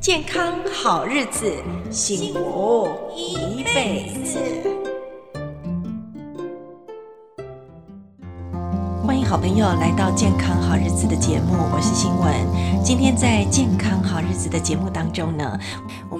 健康好日子，幸福一辈子。欢迎好朋友来到《健康好日子》的节目，我是新闻。今天在《健康好日子》的节目当中呢，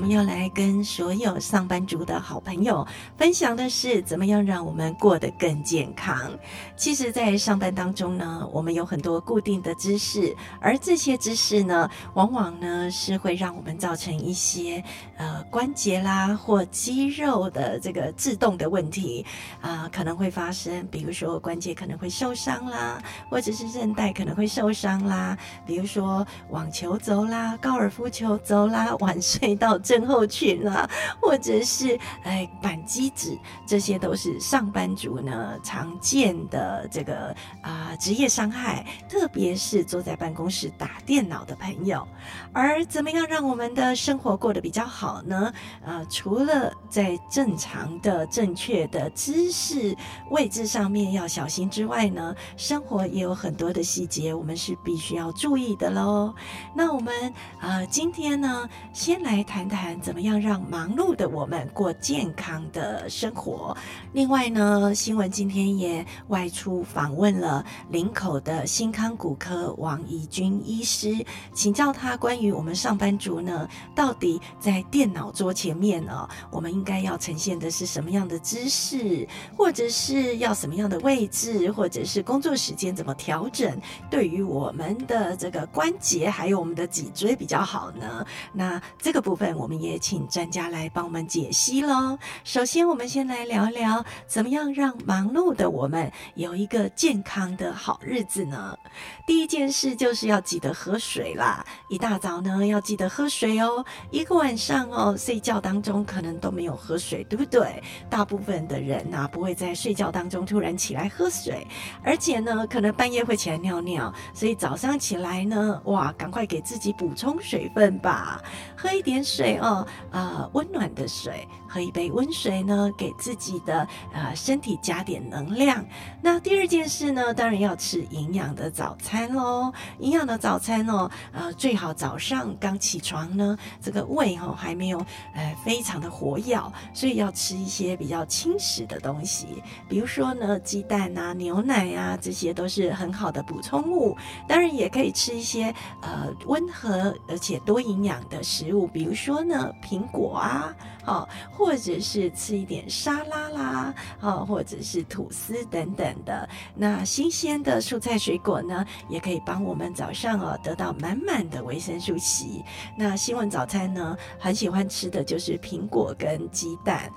我们要来跟所有上班族的好朋友分享的是，怎么样让我们过得更健康。其实，在上班当中呢，我们有很多固定的姿势，而这些姿势呢，往往呢是会让我们造成一些呃关节啦或肌肉的这个制动的问题啊、可能会发生，比如说关节可能会受伤啦。或者是韧带可能会受伤啦，比如说网球肘啦、高尔夫球肘啦、晚睡到症候群啊，或者是哎板机指，这些都是上班族呢常见的这个啊、职业伤害，特别是坐在办公室打电脑的朋友。而怎么样让我们的生活过得比较好呢？呃，除了在正常的、正确的姿势位置上面要小心之外呢，生活也有很多的细节，我们是必须要注意的喽。那我们呃，今天呢，先来谈谈怎么样让忙碌的我们过健康的生活。另外呢，新闻今天也外出访问了林口的新康骨科王怡君医师，请教他关于我们上班族呢，到底在电脑桌前面呢，我们应该要呈现的是什么样的姿势，或者是要什么样的位置，或者是工作。时间怎么调整，对于我们的这个关节还有我们的脊椎比较好呢？那这个部分我我们也请专家来帮我们解析喽。首先，我们先来聊聊怎么样让忙碌的我们有一个健康的好日子呢？第一件事就是要记得喝水啦，一大早呢要记得喝水哦。一个晚上哦睡觉当中可能都没有喝水，对不对？大部分的人呐、不会在睡觉当中突然起来喝水，而且呢。可能半夜会起来尿尿，所以早上起来呢，哇，赶快给自己补充水分吧，喝一点水哦，呃，温暖的水，喝一杯温水呢，给自己的呃身体加点能量。那第二件事呢，当然要吃营养的早餐喽。营养的早餐哦，呃，最好早上刚起床呢，这个胃哦还没有呃非常的活跃，所以要吃一些比较轻食的东西，比如说呢，鸡蛋啊、牛奶啊这些。些都是很好的补充物，当然也可以吃一些呃温和而且多营养的食物，比如说呢苹果啊，哦，或者是吃一点沙拉啦，哦，或者是吐司等等的。那新鲜的蔬菜水果呢，也可以帮我们早上哦得到满满的维生素 C。那新闻早餐呢，很喜欢吃的就是苹果跟鸡蛋。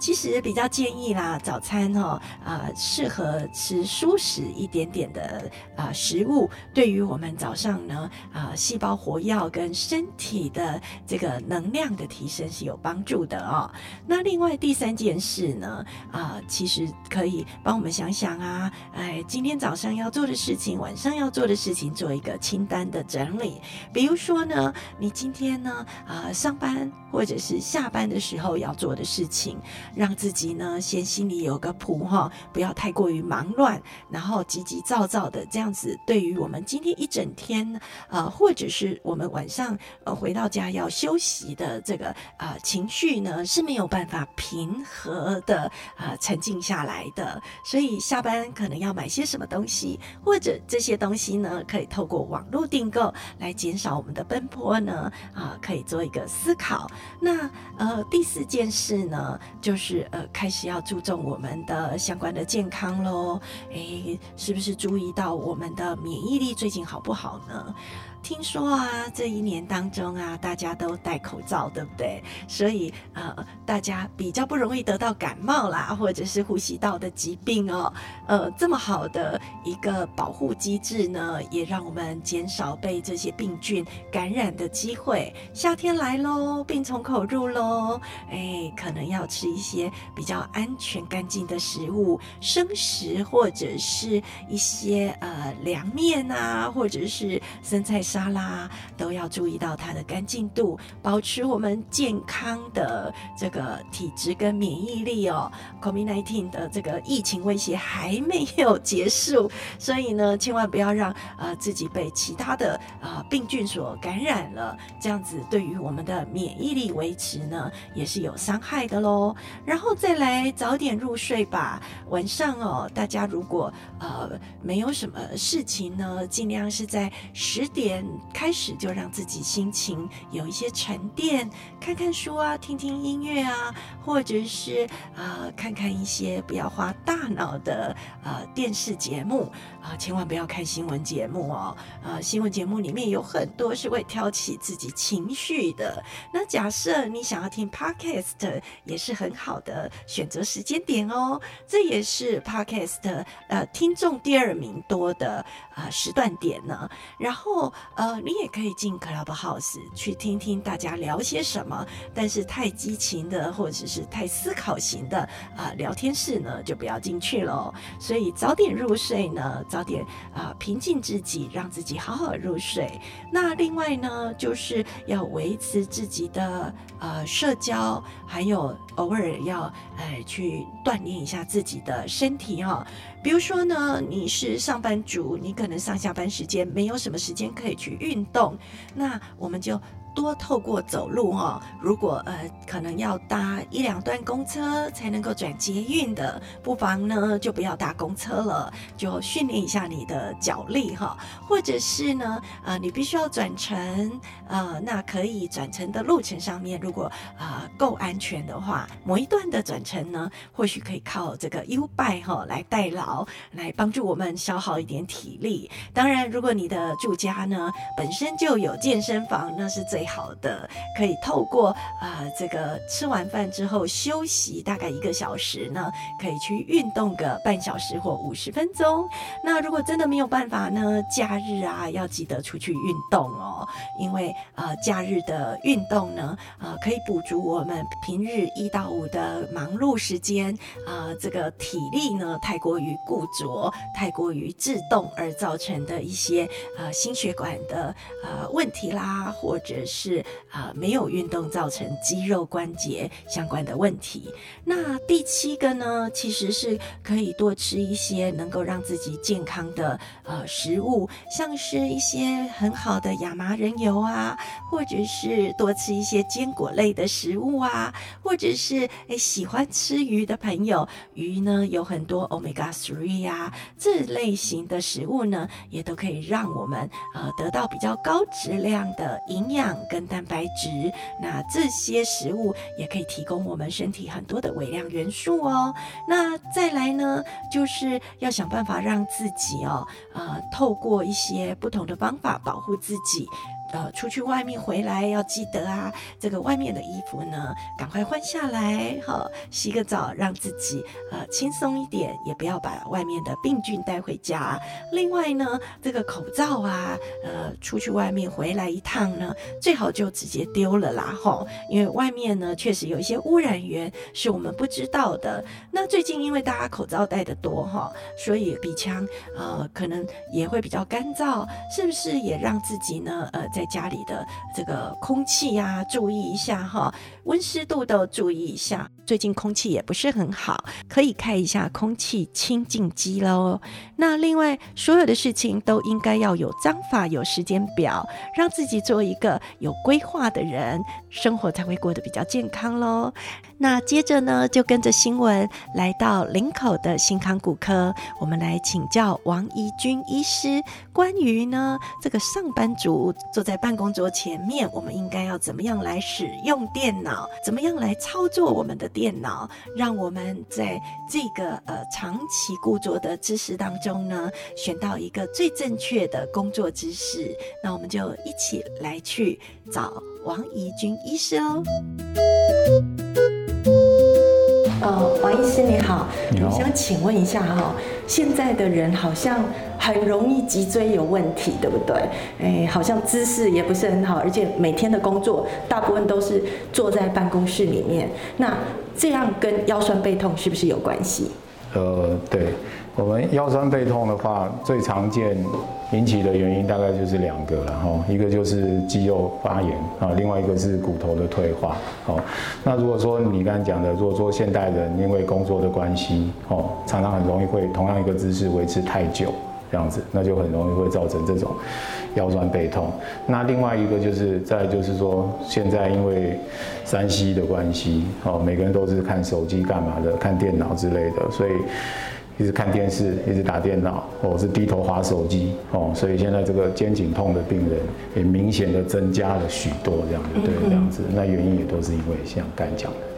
其实比较建议啦，早餐哦，啊、呃，适合吃舒适一点点的啊、食物，对于我们早上呢，啊、呃，细胞活跃跟身体的这个能量的提升是有帮助的哦。那另外第三件事呢，啊、其实可以帮我们想想啊，哎，今天早上要做的事情，晚上要做的事情，做一个清单的整理。比如说呢，你今天呢，啊、上班或者是下班的时候要做的事情。让自己呢先心里有个谱哈，不要太过于忙乱，然后急急躁躁的这样子，对于我们今天一整天，呃，或者是我们晚上呃回到家要休息的这个啊、呃、情绪呢是没有办法平和的啊、呃、沉静下来的。所以下班可能要买些什么东西，或者这些东西呢可以透过网络订购来减少我们的奔波呢啊、可以做一个思考。那呃第四件事呢就是。是呃，开始要注重我们的相关的健康喽。诶，是不是注意到我们的免疫力最近好不好呢？听说啊，这一年当中啊，大家都戴口罩，对不对？所以呃，大家比较不容易得到感冒啦，或者是呼吸道的疾病哦。呃，这么好的一个保护机制呢，也让我们减少被这些病菌感染的机会。夏天来喽，病从口入喽。哎，可能要吃一些比较安全干净的食物，生食或者是一些呃凉面啊，或者是生菜。沙拉都要注意到它的干净度，保持我们健康的这个体质跟免疫力哦。COVID-19 的这个疫情威胁还没有结束，所以呢，千万不要让呃自己被其他的呃病菌所感染了，这样子对于我们的免疫力维持呢也是有伤害的喽。然后再来早点入睡吧，晚上哦，大家如果呃没有什么事情呢，尽量是在十点开始就让自己心情有一些沉淀，看看书啊，听听音乐啊，或者是呃看看一些不要花大脑的呃电视节目啊，千万不要看新闻节目哦，呃，新闻节目里面有很多是会挑起自己情绪的。那假设你想要听 Podcast，也是很好的选择时间点哦，这也是 Podcast 呃听众第二名多的呃时段点呢。然后呃，你也可以进 Clubhouse 去听听大家聊些什么，但是太激情的或者是太思考型的啊、聊天室呢，就不要进去喽。所以早点入睡呢，早点啊、平静自己，让自己好好入睡。那另外呢，就是要维持自己的呃社交，还有偶尔要呃去锻炼一下自己的身体哈、比如说呢，你是上班族，你可能上下班时间没有什么时间可以去运动，那我们就。多透过走路哈，如果呃可能要搭一两段公车才能够转捷运的，不妨呢就不要搭公车了，就训练一下你的脚力哈，或者是呢呃你必须要转乘呃那可以转乘的路程上面，如果呃够安全的话，某一段的转乘呢，或许可以靠这个 U-Bike 哈来代劳，来帮助我们消耗一点体力。当然，如果你的住家呢本身就有健身房，那是最最好的可以透过啊、呃，这个吃完饭之后休息大概一个小时呢，可以去运动个半小时或五十分钟。那如果真的没有办法呢，假日啊要记得出去运动哦，因为呃假日的运动呢，呃可以补足我们平日一到五的忙碌时间啊、这个体力呢太过于固着、太过于自动而造成的一些呃心血管的呃问题啦，或者是。啊、没有运动造成肌肉关节相关的问题。那第七个呢，其实是可以多吃一些能够让自己健康的呃食物，像是一些很好的亚麻仁油啊，或者是多吃一些坚果类的食物啊，或者是诶喜欢吃鱼的朋友，鱼呢有很多 Omega three 啊，这类型的食物呢，也都可以让我们呃得到比较高质量的营养。跟蛋白质，那这些食物也可以提供我们身体很多的微量元素哦。那再来呢，就是要想办法让自己哦，呃，透过一些不同的方法保护自己。呃，出去外面回来要记得啊，这个外面的衣服呢，赶快换下来，好，洗个澡，让自己呃轻松一点，也不要把外面的病菌带回家。另外呢，这个口罩啊，呃，出去外面回来一趟呢，最好就直接丢了啦，吼，因为外面呢确实有一些污染源是我们不知道的。那最近因为大家口罩戴得多哈，所以鼻腔呃可能也会比较干燥，是不是也让自己呢呃在家里的这个空气呀，注意一下哈，温湿度都注意一下。最近空气也不是很好，可以开一下空气清净机喽。那另外，所有的事情都应该要有章法、有时间表，让自己做一个有规划的人，生活才会过得比较健康喽。那接着呢，就跟着新闻来到林口的新康骨科，我们来请教王怡君医师，关于呢这个上班族坐在办公桌前面，我们应该要怎么样来使用电脑，怎么样来操作我们的电电脑，让我们在这个呃长期固着的知识当中呢，选到一个最正确的工作姿势。那我们就一起来去找王怡君医师哦。呃，王医师你好，你好，我想请问一下哈，现在的人好像很容易脊椎有问题，对不对？哎，好像姿势也不是很好，而且每天的工作大部分都是坐在办公室里面，那这样跟腰酸背痛是不是有关系？呃，对，我们腰酸背痛的话，最常见引起的原因大概就是两个了哈，一个就是肌肉发炎啊，另外一个是骨头的退化。哦，那如果说你刚才讲的，如果说现代人因为工作的关系，哦，常常很容易会同样一个姿势维持太久，这样子，那就很容易会造成这种腰酸背痛。那另外一个就是再就是说，现在因为 3C 的关系，哦，每个人都是看手机干嘛的，看电脑之类的，所以一直看电视，一直打电脑，或者是低头划手机，哦，所以现在这个肩颈痛的病人也明显的增加了许多，这样子，对，这样子，那原因也都是因为像刚才讲的。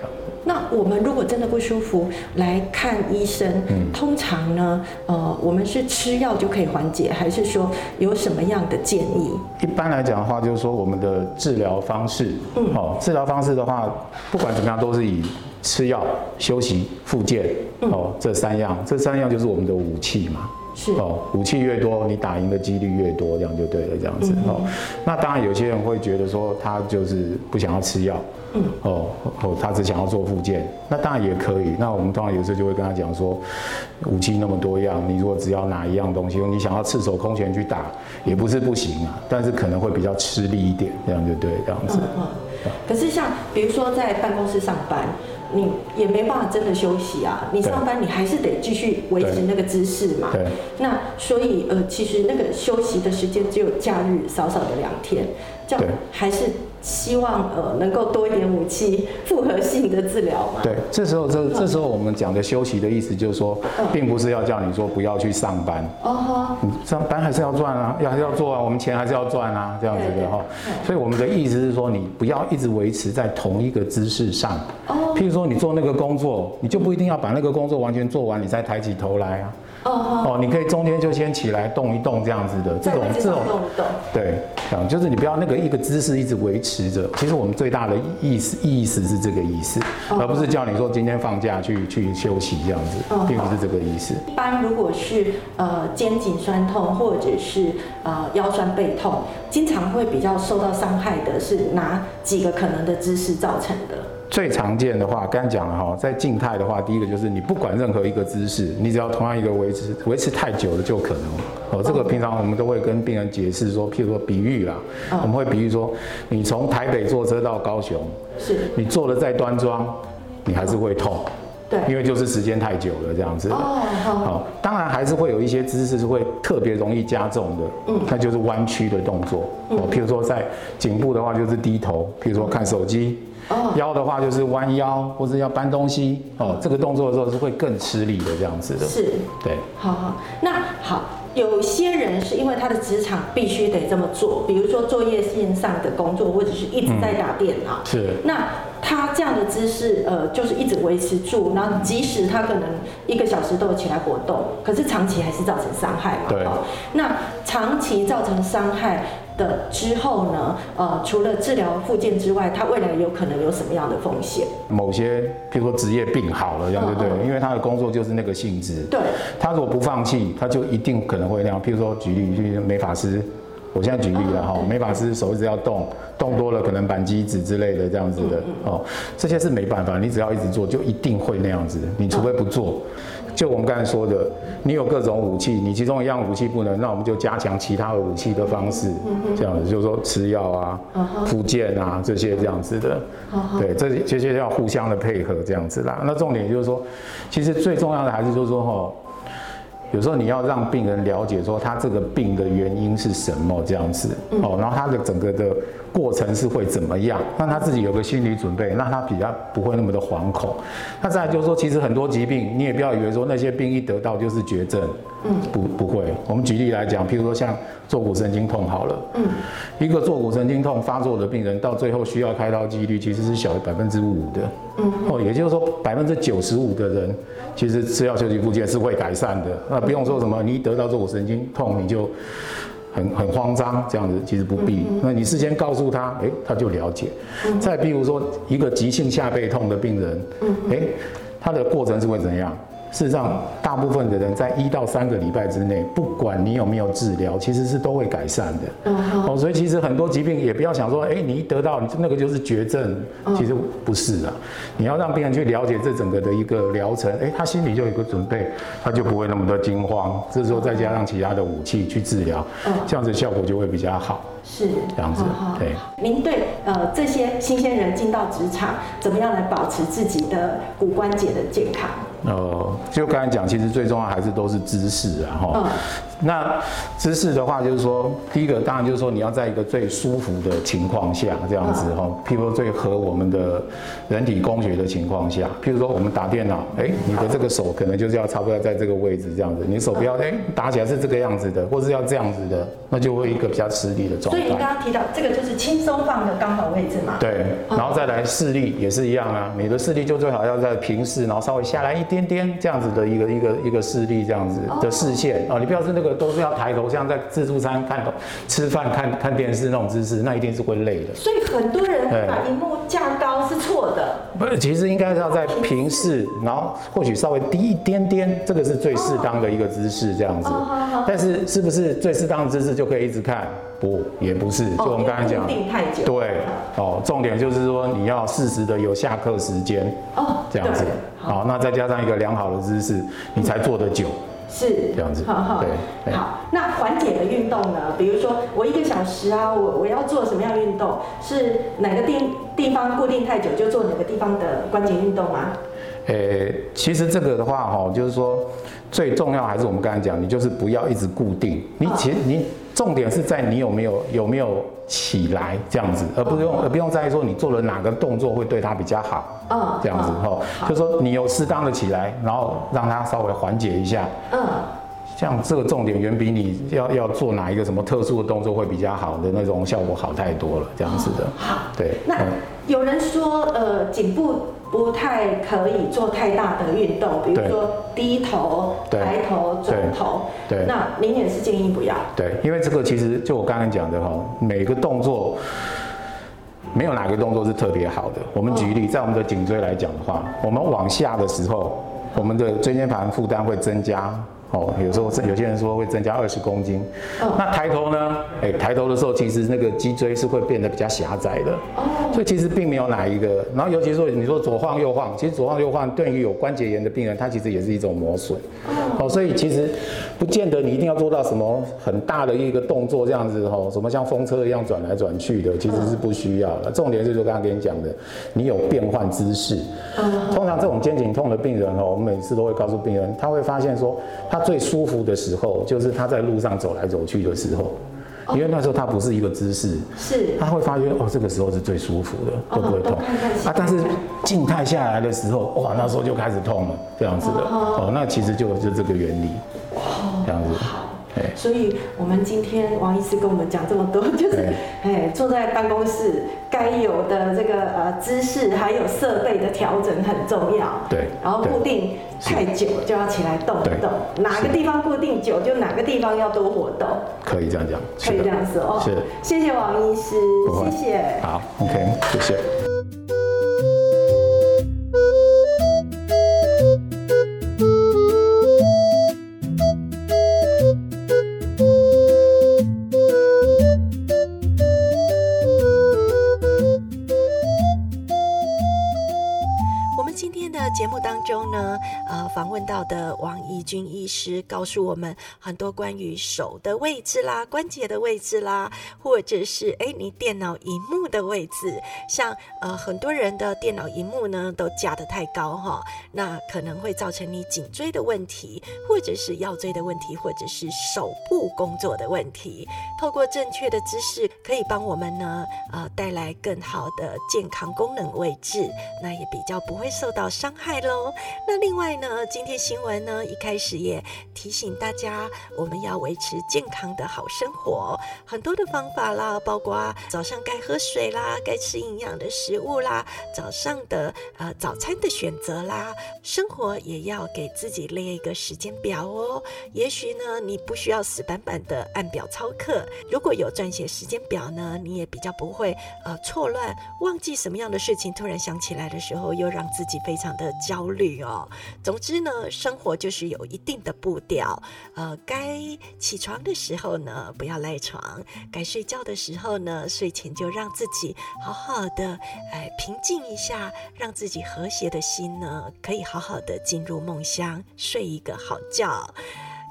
那我们如果真的不舒服来看医生，嗯，通常呢，呃，我们是吃药就可以缓解，还是说有什么样的建议？一般来讲的话，就是说我们的治疗方式，嗯，哦，治疗方式的话，不管怎么样，都是以吃药、休息、复健，哦，这三样，这三样就是我们的武器嘛。是哦，武器越多，你打赢的几率越多，这样就对了，这样子哦。那当然，有些人会觉得说，他就是不想要吃药，嗯，哦哦，他只想要做复健，那当然也可以。那我们当然有时候就会跟他讲说，武器那么多样，你如果只要拿一样东西，你想要赤手空拳去打，也不是不行啊，但是可能会比较吃力一点，这样就对，这样子。嗯嗯。可是像比如说在办公室上班。你也没办法真的休息啊！你上班你还是得继续维持那个姿势嘛。对。那所以呃，其实那个休息的时间只有假日少少的两天，这样还是。希望呃能够多一点武器，复合性的治疗嘛。对，这时候这这时候我们讲的休息的意思就是说，并不是要叫你说不要去上班。哦。你上班还是要赚啊，要要做啊，我们钱还是要赚啊，这样子的哈。所以我们的意思是说，你不要一直维持在同一个姿势上。哦。譬如说你做那个工作，你就不一定要把那个工作完全做完，你再抬起头来啊。哦哦，你可以中间就先起来动一动这样子的，这种这种动一动，对，这样就是你不要那个一个姿势一直维持着。其实我们最大的意思意思是这个意思，而不是叫你说今天放假去去休息这样子，并不是这个意思。一般如果是呃肩颈酸痛或者是呃腰酸背痛，经常会比较受到伤害的是哪几个可能的姿势造成的？最常见的话，刚才讲了哈，在静态的话，第一个就是你不管任何一个姿势，你只要同样一个维持维持太久了，就可能。哦。这个平常我们都会跟病人解释说，譬如说比喻啦，我们会比喻说，你从台北坐车到高雄，是，你坐的再端庄，你还是会痛，对，因为就是时间太久了这样子。哦，好，当然还是会有一些姿势是会特别容易加重的，嗯，那就是弯曲的动作，哦，譬如说在颈部的话就是低头，譬如说看手机。腰的话就是弯腰，或者要搬东西哦。这个动作的时候是会更吃力的，这样子的。是，对。好好，那好，有些人是因为他的职场必须得这么做，比如说作业线上的工作，或者是一直在打电脑。嗯、是。那他这样的姿势，呃，就是一直维持住，然后即使他可能一个小时都有起来活动，可是长期还是造成伤害嘛。对。那长期造成伤害。的之后呢，呃，除了治疗复健之外，他未来有可能有什么样的风险？某些，譬如说职业病好了，这样对不对？因为他的工作就是那个性质。对。他如果不放弃，他就一定可能会那样。譬如说，举例，就是美发师，我现在举例了哈，美发师手一直要动，动多了可能扳机指之类的这样子的哦，这些是没办法，你只要一直做，就一定会那样子。你除非不做。就我们刚才说的，你有各种武器，你其中一样武器不能，那我们就加强其他的武器的方式，这样子，就是说吃药啊、复健啊这些这样子的，对，这这些要互相的配合这样子啦。那重点就是说，其实最重要的还是就是说哈。有时候你要让病人了解说他这个病的原因是什么这样子哦，然后他的整个的过程是会怎么样，让他自己有个心理准备，让他比较不会那么的惶恐。那再来就是说，其实很多疾病你也不要以为说那些病一得到就是绝症，嗯，不不会。我们举例来讲，譬如说像坐骨神经痛好了，嗯，一个坐骨神经痛发作的病人到最后需要开刀几率其实是小于百分之五的，嗯，哦，也就是说百分之九十五的人。其实吃药休息复健是会改善的，那不用说什么，你一得到坐骨神经痛你就很很慌张这样子，其实不必。那你事先告诉他，哎，他就了解。再比如说一个急性下背痛的病人，哎，他的过程是会怎样？事实上，大部分的人在一到三个礼拜之内，不管你有没有治疗，其实是都会改善的。嗯哦，所以其实很多疾病也不要想说，哎，你一得到那个就是绝症，其实不是啊。你要让病人去了解这整个的一个疗程，哎，他心里就有一个准备，他就不会那么多惊慌。这时候再加上其他的武器去治疗，这样子效果就会比较好。是这样子，对。您对呃这些新鲜人进到职场，怎么样来保持自己的骨关节的健康？呃，就刚才讲，其实最重要还是都是姿势啊，哈。那姿势的话，就是说，第一个当然就是说，你要在一个最舒服的情况下，这样子哈，譬如说最合我们的人体工学的情况下，譬如说我们打电脑，哎，你的这个手可能就是要差不多在这个位置这样子，你手不要哎打起来是这个样子的，或是要这样子的，那就会一个比较吃力的状态。所以你刚刚提到这个就是轻松放的刚好位置嘛？对，然后再来视力也是一样啊，你的视力就最好要在平视，然后稍微下来一点点这样子的一个一个一个视力这样子的视线哦，你不要是那个。都是要抬头，像在自助餐看吃饭看看电视那种姿势，那一定是会累的。所以很多人把荧幕架高是错的。不是，其实应该是要在平视，然后或许稍微低一点点，这个是最适当的一个姿势，这样子。但是是不是最适当的姿势就可以一直看？不，也不是。就我们刚才讲，定太久。对，哦，重点就是说你要适时的有下课时间。哦，这样子。好，那再加上一个良好的姿势，你才坐得久。是这样子，好好对。好，那缓解的运动呢？比如说我一个小时啊，我我要做什么样运动？是哪个地地方固定太久就做哪个地方的关节运动吗？呃、欸，其实这个的话哈，就是说最重要还是我们刚才讲，你就是不要一直固定。你其实你重点是在你有没有有没有。起来这样子，而不用而不用在意说你做了哪个动作会对他比较好，嗯，这样子哈，就说你有适当的起来，然后让他稍微缓解一下，嗯，像这个重点远比你要要做哪一个什么特殊的动作会比较好的那种效果好太多了，这样子的。好，对。那有人说，呃，颈部。不太可以做太大的运动，比如说低头、抬头、转头。对，那您也是建议不要。对，因为这个其实就我刚刚讲的哈，每个动作没有哪个动作是特别好的。我们举例，在我们的颈椎来讲的话，我们往下的时候，我们的椎间盘负担会增加。哦，有时候有些人说会增加二十公斤。哦，那抬头呢？哎，抬头的时候，其实那个脊椎是会变得比较狭窄的。哦，所以其实并没有哪一个。然后尤其说你说左晃右晃，其实左晃右晃对于有关节炎的病人，他其实也是一种磨损。哦，所以其实不见得你一定要做到什么很大的一个动作这样子哈，什么像风车一样转来转去的，其实是不需要的。重点是就刚刚跟你讲的，你有变换姿势。通常这种肩颈痛的病人哦，我们每次都会告诉病人，他会发现说他。最舒服的时候，就是他在路上走来走去的时候，因为那时候他不是一个姿势，是。他会发觉哦，这个时候是最舒服的，都不会痛啊。但是静态下来的时候，哇，那时候就开始痛了，这样子的。哦。那其实就就这个原理，这样子。所以，我们今天王医师跟我们讲这么多，就是，哎，坐在办公室该有的这个呃姿势，还有设备的调整很重要。对。然后固定太久就要起来动一动，哪个地方固定久就哪个地方要多活动。可以这样讲。可以这样说哦。是。谢谢王医师，谢谢。好，OK，谢谢。呢，访问到的王怡君医师告诉我们很多关于手的位置啦、关节的位置啦，或者是哎你电脑荧幕的位置，像呃很多人的电脑荧幕呢都架得太高哈，那可能会造成你颈椎的问题，或者是腰椎的问题，或者是手部工作的问题。透过正确的姿势，可以帮我们呢呃带来更好的健康功能位置，那也比较不会受到伤害喽。那另外呢？今天新闻呢，一开始也提醒大家，我们要维持健康的好生活，很多的方法啦，包括早上该喝水啦，该吃营养的食物啦，早上的呃早餐的选择啦，生活也要给自己列一个时间表哦。也许呢，你不需要死板板的按表操课，如果有撰写时间表呢，你也比较不会呃错乱，忘记什么样的事情，突然想起来的时候，又让自己非常的的焦虑哦。总之呢，生活就是有一定的步调，呃，该起床的时候呢，不要赖床；该睡觉的时候呢，睡前就让自己好好的，哎，平静一下，让自己和谐的心呢，可以好好的进入梦乡，睡一个好觉。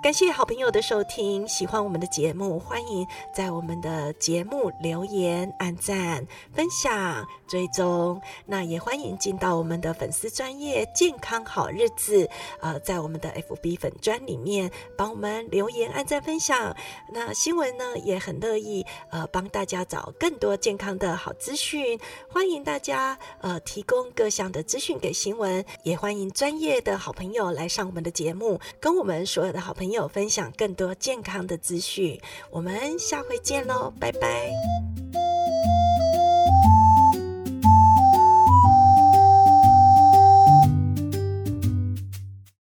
感谢好朋友的收听，喜欢我们的节目，欢迎在我们的节目留言、按赞、分享、追踪。那也欢迎进到我们的粉丝专业健康好日子，呃，在我们的 FB 粉专里面帮我们留言、按赞、分享。那新闻呢也很乐意呃帮大家找更多健康的好资讯，欢迎大家呃提供各项的资讯给新闻，也欢迎专业的好朋友来上我们的节目，跟我们所有的好朋友。有分享更多健康的资讯，我们下回见喽，拜拜。